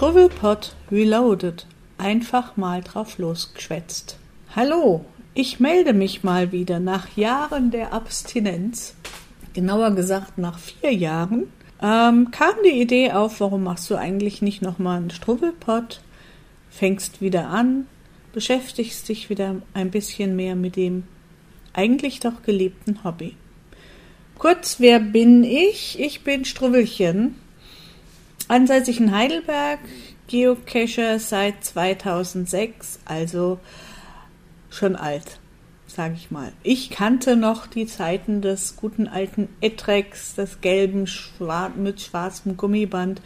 Struwwelpott Reloaded. Einfach mal drauf losgeschwätzt. Hallo, ich melde mich mal wieder nach Jahren der Abstinenz. Genauer gesagt nach vier Jahren. Ähm, kam die Idee auf, warum machst du eigentlich nicht nochmal einen Struwwelpott? Fängst wieder an, beschäftigst dich wieder ein bisschen mehr mit dem eigentlich doch geliebten Hobby. Kurz, wer bin ich? Ich bin Struwwelchen, ansässig in Heidelberg, Geocacher seit 2006, also schon alt, sage ich mal. Ich kannte noch die Zeiten des guten alten Etrex, des gelben Schwar mit schwarzem Gummiband,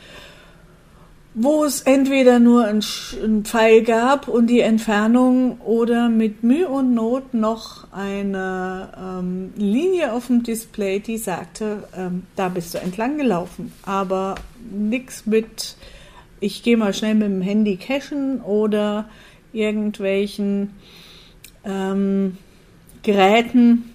wo es entweder nur einen Pfeil gab und die Entfernung oder mit Mühe und Not noch eine ähm, Linie auf dem Display, die sagte, ähm, da bist du entlang gelaufen. Aber nichts mit, ich gehe mal schnell mit dem Handy cachen oder irgendwelchen ähm, Geräten,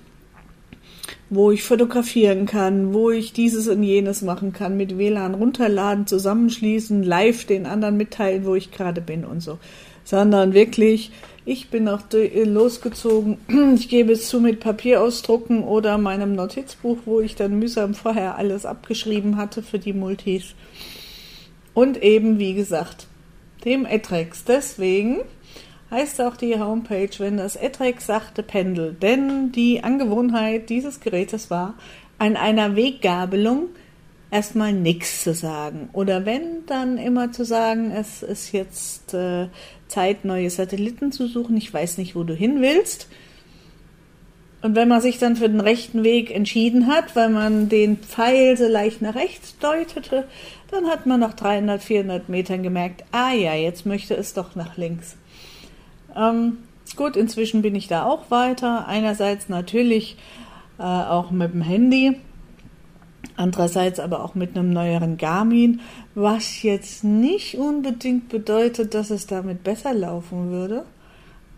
wo ich fotografieren kann, wo ich dieses und jenes machen kann, mit WLAN runterladen, zusammenschließen, live den anderen mitteilen, wo ich gerade bin und so. Sondern wirklich, ich bin auch losgezogen, ich gebe es zu mit Papier ausdrucken oder meinem Notizbuch, wo ich dann mühsam vorher alles abgeschrieben hatte für die Multis. Und eben, wie gesagt, dem Etrex. Deswegen heißt auch die Homepage, wenn das Etrex sagte Pendel. Denn die Angewohnheit dieses Gerätes war, an einer Weggabelung erstmal nichts zu sagen. Oder wenn, dann immer zu sagen, es ist jetzt äh, Zeit, neue Satelliten zu suchen. Ich weiß nicht, wo du hin willst. Und wenn man sich dann für den rechten Weg entschieden hat, weil man den Pfeil so leicht nach rechts deutete, dann hat man nach 300, 400 Metern gemerkt, ah ja, jetzt möchte es doch nach links. Ähm, gut, inzwischen bin ich da auch weiter. Einerseits natürlich äh, auch mit dem Handy, andererseits aber auch mit einem neueren Garmin, was jetzt nicht unbedingt bedeutet, dass es damit besser laufen würde.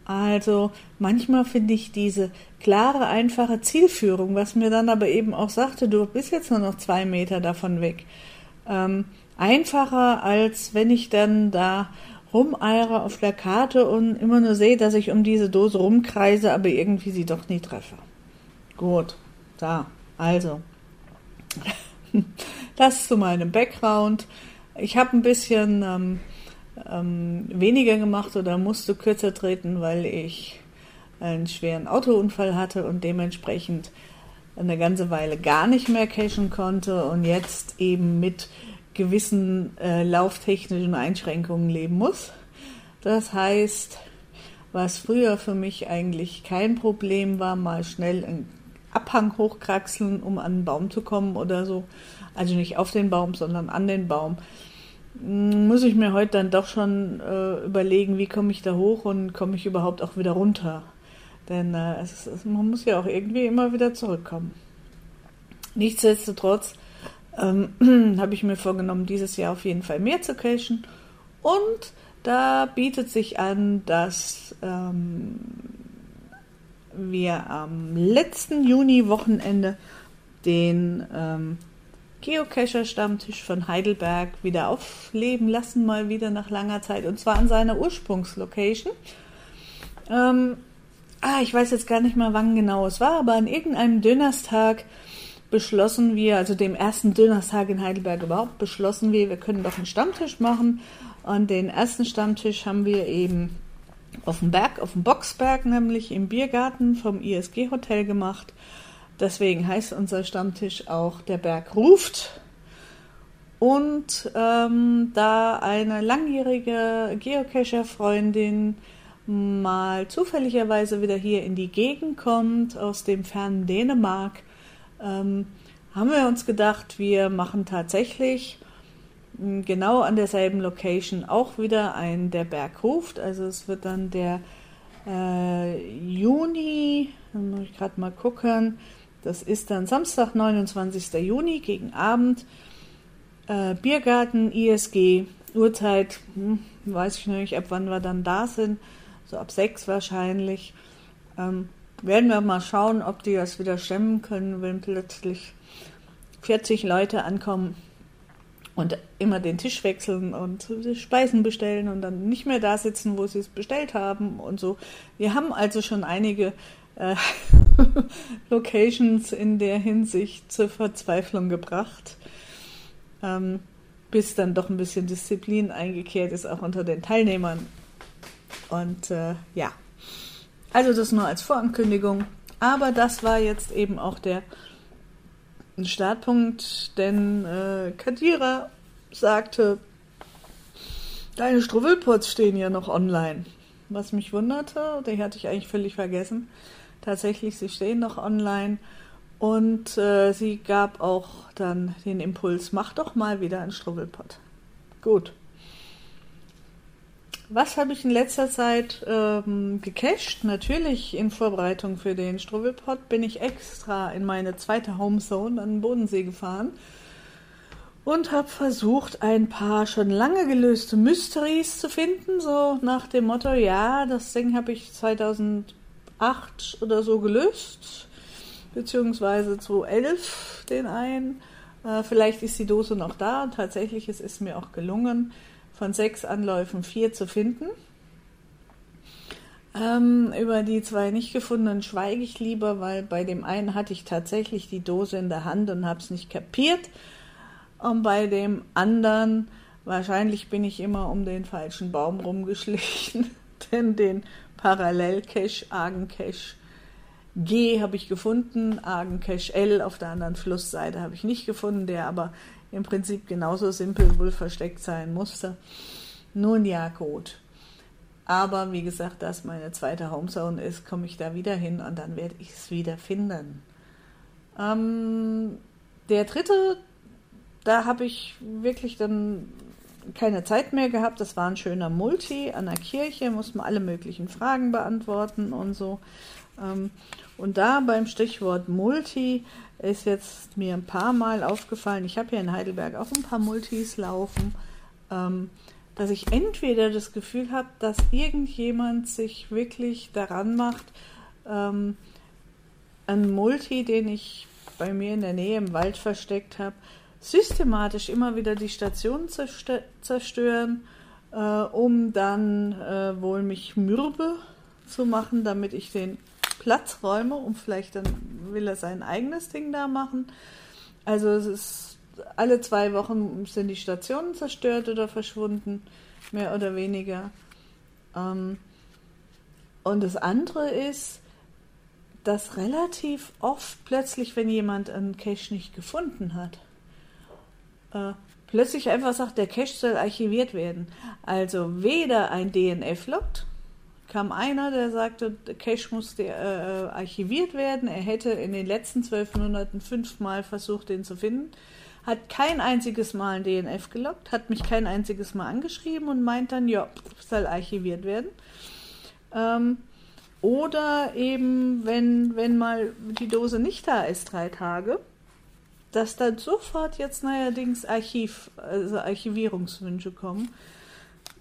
Also manchmal finde ich diese klare, einfache Zielführung, was mir dann aber eben auch sagte, du bist jetzt nur noch zwei Meter davon weg, ähm, einfacher als wenn ich dann da rumeire auf der Karte und immer nur sehe, dass ich um diese Dose rumkreise, aber irgendwie sie doch nie treffe. Gut, da, also. Das zu meinem Background. Ich habe ein bisschen ähm, ähm, weniger gemacht oder musste kürzer treten, weil ich einen schweren Autounfall hatte und dementsprechend eine ganze Weile gar nicht mehr cashen konnte und jetzt eben mit gewissen äh, lauftechnischen Einschränkungen leben muss. Das heißt, was früher für mich eigentlich kein Problem war, mal schnell einen Abhang hochkraxeln, um an einen Baum zu kommen oder so, also nicht auf den Baum, sondern an den Baum, hm, muss ich mir heute dann doch schon äh, überlegen, wie komme ich da hoch und komme ich überhaupt auch wieder runter. Denn äh, es, es, man muss ja auch irgendwie immer wieder zurückkommen. Nichtsdestotrotz ähm, habe ich mir vorgenommen, dieses Jahr auf jeden Fall mehr zu cashen. Und da bietet sich an, dass ähm, wir am letzten Juni-Wochenende den ähm, Geocacher-Stammtisch von Heidelberg wieder aufleben lassen, mal wieder nach langer Zeit. Und zwar an seiner Ursprungslocation. Ähm, ah, ich weiß jetzt gar nicht mal, wann genau es war, aber an irgendeinem Dönerstag beschlossen wir, also dem ersten Dönerstag in Heidelberg überhaupt, beschlossen wir, wir können doch einen Stammtisch machen. Und den ersten Stammtisch haben wir eben auf dem Berg, auf dem Boxberg, nämlich im Biergarten vom ISG Hotel gemacht. Deswegen heißt unser Stammtisch auch Der Berg ruft. Und ähm, da eine langjährige Geocacher-Freundin mal zufälligerweise wieder hier in die Gegend kommt, aus dem fernen Dänemark, ähm, haben wir uns gedacht, wir machen tatsächlich hm, genau an derselben Location auch wieder ein Der Berg ruft. Also es wird dann der äh, Juni, dann muss ich gerade mal gucken, das ist dann Samstag, 29. Juni gegen Abend. Äh, Biergarten, ISG, Uhrzeit, hm, weiß ich noch nicht, ab wann wir dann da sind, so ab sechs wahrscheinlich. Ähm, werden wir mal schauen, ob die das wieder stemmen können, wenn plötzlich 40 Leute ankommen und immer den Tisch wechseln und Speisen bestellen und dann nicht mehr da sitzen, wo sie es bestellt haben und so. Wir haben also schon einige äh, Locations in der Hinsicht zur Verzweiflung gebracht, ähm, bis dann doch ein bisschen Disziplin eingekehrt ist, auch unter den Teilnehmern. Und äh, ja, also das nur als Vorankündigung. Aber das war jetzt eben auch der Startpunkt, denn äh, Kadira sagte, deine Struwwelpots stehen ja noch online. Was mich wunderte, die hatte ich eigentlich völlig vergessen. Tatsächlich, sie stehen noch online. Und äh, sie gab auch dann den Impuls, mach doch mal wieder einen Struwwelpot. Gut. Was habe ich in letzter Zeit ähm, gecached? Natürlich in Vorbereitung für den Struwwelpot bin ich extra in meine zweite Homezone an den Bodensee gefahren und habe versucht, ein paar schon lange gelöste Mysteries zu finden, so nach dem Motto, ja, das Ding habe ich 2008 oder so gelöst, beziehungsweise 2011 den einen. Äh, vielleicht ist die Dose noch da tatsächlich es ist mir auch gelungen, von sechs Anläufen vier zu finden. Ähm, über die zwei nicht gefundenen schweige ich lieber, weil bei dem einen hatte ich tatsächlich die Dose in der Hand und habe es nicht kapiert. Und bei dem anderen, wahrscheinlich bin ich immer um den falschen Baum rumgeschlichen, denn den Parallelcache, Argencache G habe ich gefunden, Argencache L auf der anderen Flussseite habe ich nicht gefunden, der aber im Prinzip genauso simpel wohl versteckt sein musste. Nun ja, gut. Aber wie gesagt, dass meine zweite Homezone ist, komme ich da wieder hin und dann werde ich es wieder finden. Ähm, der dritte, da habe ich wirklich dann keine Zeit mehr gehabt. Das war ein schöner Multi an der Kirche, muss man alle möglichen Fragen beantworten und so. Ähm, und da beim Stichwort Multi ist jetzt mir ein paar Mal aufgefallen, ich habe hier in Heidelberg auch ein paar Multis laufen, ähm, dass ich entweder das Gefühl habe, dass irgendjemand sich wirklich daran macht, ähm, ein Multi, den ich bei mir in der Nähe im Wald versteckt habe, systematisch immer wieder die Station zerstören, äh, um dann äh, wohl mich mürbe zu machen, damit ich den Platzräume und vielleicht dann will er sein eigenes Ding da machen. Also es ist alle zwei Wochen sind die Stationen zerstört oder verschwunden, mehr oder weniger. Ähm, und das andere ist, dass relativ oft plötzlich, wenn jemand einen Cache nicht gefunden hat, äh, plötzlich einfach sagt, der Cache soll archiviert werden. Also weder ein DNF lockt, kam einer, der sagte, der Cache musste äh, archiviert werden. Er hätte in den letzten zwölf Monaten fünfmal versucht, den zu finden. Hat kein einziges Mal ein DNF gelockt, hat mich kein einziges Mal angeschrieben und meint dann, ja, soll archiviert werden. Ähm, oder eben, wenn, wenn mal die Dose nicht da ist, drei Tage, dass dann sofort jetzt neuerdings Archiv, also Archivierungswünsche kommen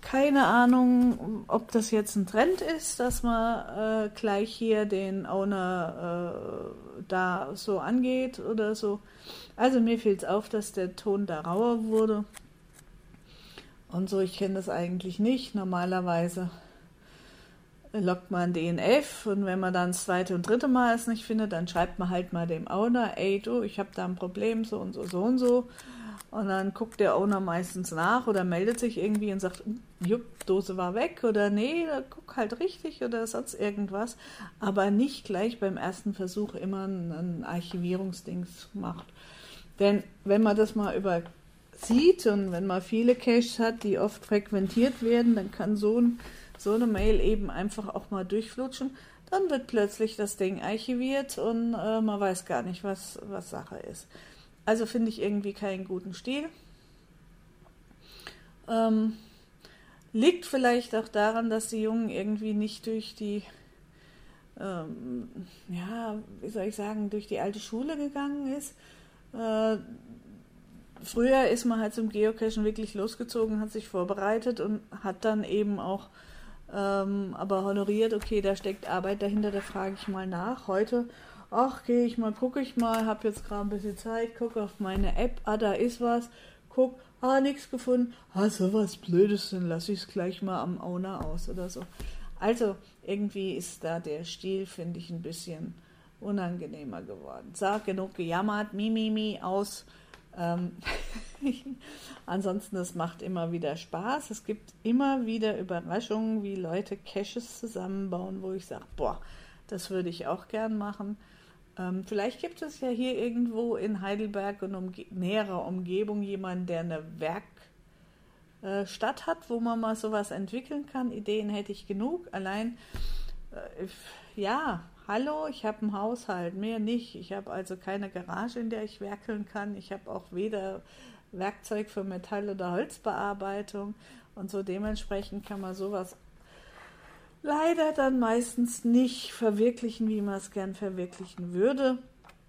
keine Ahnung, ob das jetzt ein Trend ist, dass man äh, gleich hier den Owner äh, da so angeht oder so. Also mir fiel es auf, dass der Ton da rauer wurde. Und so, ich kenne das eigentlich nicht. Normalerweise lockt man DNF und wenn man dann das zweite und dritte Mal es nicht findet, dann schreibt man halt mal dem Owner, ey du, ich habe da ein Problem, so und so, so und so. Und dann guckt der Owner meistens nach oder meldet sich irgendwie und sagt, jupp, Dose war weg oder nee, guck halt richtig oder sonst irgendwas. Aber nicht gleich beim ersten Versuch immer ein, Archivierungsdings macht. Denn wenn man das mal über sieht und wenn man viele Caches hat, die oft frequentiert werden, dann kann so, ein, so eine Mail eben einfach auch mal durchflutschen. Dann wird plötzlich das Ding archiviert und äh, man weiß gar nicht, was, was Sache ist. Also finde ich irgendwie keinen guten Stil. Ähm, liegt vielleicht auch daran, dass die Jungen irgendwie nicht durch die, ähm, ja, wie soll ich sagen, durch die alte Schule gegangen ist. Äh, früher ist man halt zum Geocachen wirklich losgezogen, hat sich vorbereitet und hat dann eben auch ähm, aber honoriert, okay, da steckt Arbeit dahinter, da frage ich mal nach. Heute ach, gehe ich mal, gucke ich mal, habe jetzt gerade ein bisschen Zeit, gucke auf meine App, ah, da ist was, guck, ah, nichts gefunden, ah, so was Blödes, dann lasse ich es gleich mal am Owner aus oder so. Also irgendwie ist da der Stil, finde ich, ein bisschen unangenehmer geworden. Sag genug gejammert, mi, mi, mi, aus. Ähm, ansonsten, es macht immer wieder Spaß. Es gibt immer wieder Überraschungen, wie Leute Caches zusammenbauen, wo ich sage, boah, das würde ich auch gern machen. Ähm, vielleicht gibt es ja hier irgendwo in Heidelberg und umge näherer Umgebung jemanden, der eine Werkstatt äh, hat, wo man mal sowas entwickeln kann. Ideen hätte ich genug. Allein, äh, ja, hallo, ich habe einen Haushalt, mehr nicht. Ich habe also keine Garage, in der ich werkeln kann. Ich habe auch weder Werkzeug für Metall- oder Holzbearbeitung. Und so dementsprechend kann man sowas leider dann meistens nicht verwirklichen, wie man es gern verwirklichen würde.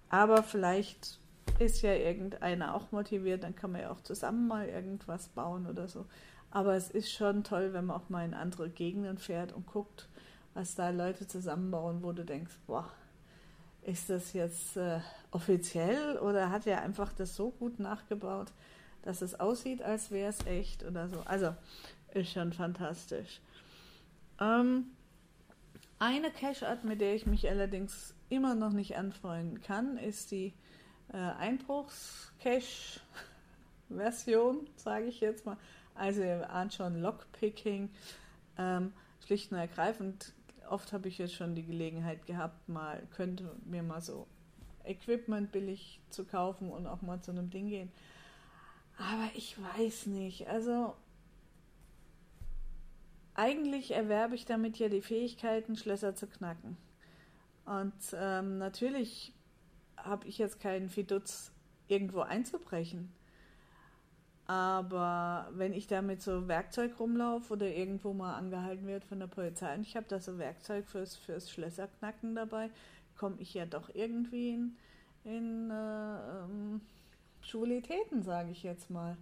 Aber vielleicht ist ja irgendeiner auch motiviert, dann kann man ja auch zusammen mal irgendwas bauen oder so. Aber es ist schon toll, wenn man auch mal in andere Gegenden fährt und guckt, was da Leute zusammenbauen, wo du denkst, boah, ist das jetzt äh, offiziell oder hat er einfach das so gut nachgebaut, dass es aussieht, als wäre es echt oder so. Also ist schon fantastisch. Ähm, eine Cache-Art, mit der ich mich allerdings immer noch nicht anfreunden kann, ist die äh, Einbruchs-Cache-Version, sage ich jetzt mal. Also ihr ahnt schon Lockpicking. Ähm, schlicht und ergreifend oft habe ich jetzt schon die Gelegenheit gehabt, mal könnte mir mal so Equipment billig zu kaufen und auch mal zu einem Ding gehen. Aber ich weiß nicht. Also eigentlich erwerbe ich damit ja die Fähigkeiten, Schlösser zu knacken. Und ähm, natürlich habe ich jetzt keinen Fidutz, irgendwo einzubrechen. Aber wenn ich da mit so Werkzeug rumlaufe oder irgendwo mal angehalten wird von der Polizei und ich habe da so Werkzeug fürs, fürs Schlösserknacken dabei, komme ich ja doch irgendwie in, in äh, ähm, Schwulitäten, sage ich jetzt mal.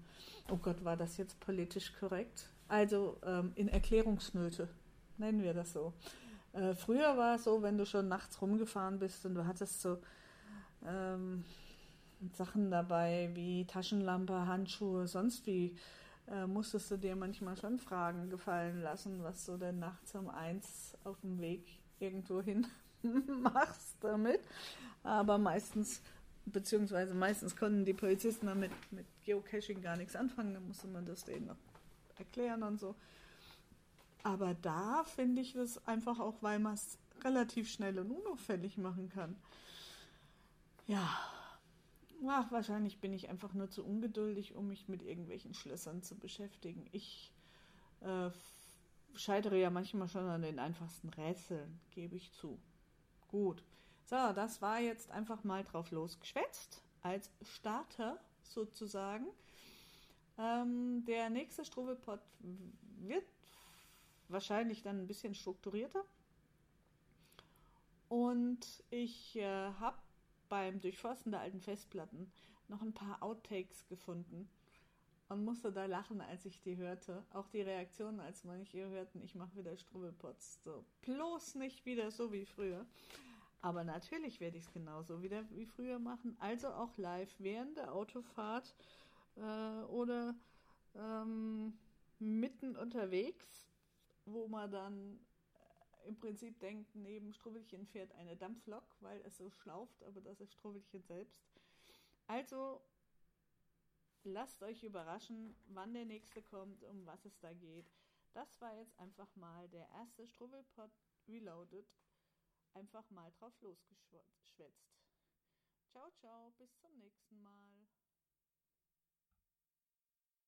Oh Gott, war das jetzt politisch korrekt? Also ähm, in Erklärungsnöte, nennen wir das so. Äh, früher war es so, wenn du schon nachts rumgefahren bist und du hattest so ähm, Sachen dabei wie Taschenlampe, Handschuhe, sonst wie, äh, musstest du dir manchmal schon Fragen gefallen lassen, was du denn nachts um eins auf dem Weg irgendwo hin machst damit. Aber meistens, beziehungsweise meistens konnten die Polizisten damit mit Geocaching gar nichts anfangen, da musste man das denen noch erklären und so. Aber da finde ich es einfach auch, weil man es relativ schnell und unauffällig machen kann. Ja, Ach, wahrscheinlich bin ich einfach nur zu ungeduldig, um mich mit irgendwelchen Schlössern zu beschäftigen. Ich äh, scheitere ja manchmal schon an den einfachsten Rätseln, gebe ich zu. Gut. So, das war jetzt einfach mal drauf losgeschwätzt, als Starter sozusagen. Ähm, der nächste Struwelpot wird wahrscheinlich dann ein bisschen strukturierter. Und ich äh, habe beim Durchforsten der alten Festplatten noch ein paar Outtakes gefunden und musste da lachen, als ich die hörte. Auch die Reaktion, als manche hörten, ich mache wieder Strubbelpots. So, bloß nicht wieder so wie früher. Aber natürlich werde ich es genauso wieder wie früher machen. Also auch live während der Autofahrt äh, oder ähm, mitten unterwegs, wo man dann im Prinzip denkt, neben Struwwelchen fährt eine Dampflok, weil es so schlauft, aber das ist Struwwelchen selbst. Also lasst euch überraschen, wann der nächste kommt, um was es da geht. Das war jetzt einfach mal der erste Struwwelpot Reloaded. Einfach mal drauf losgeschwätzt. Ciao, ciao, bis zum nächsten Mal.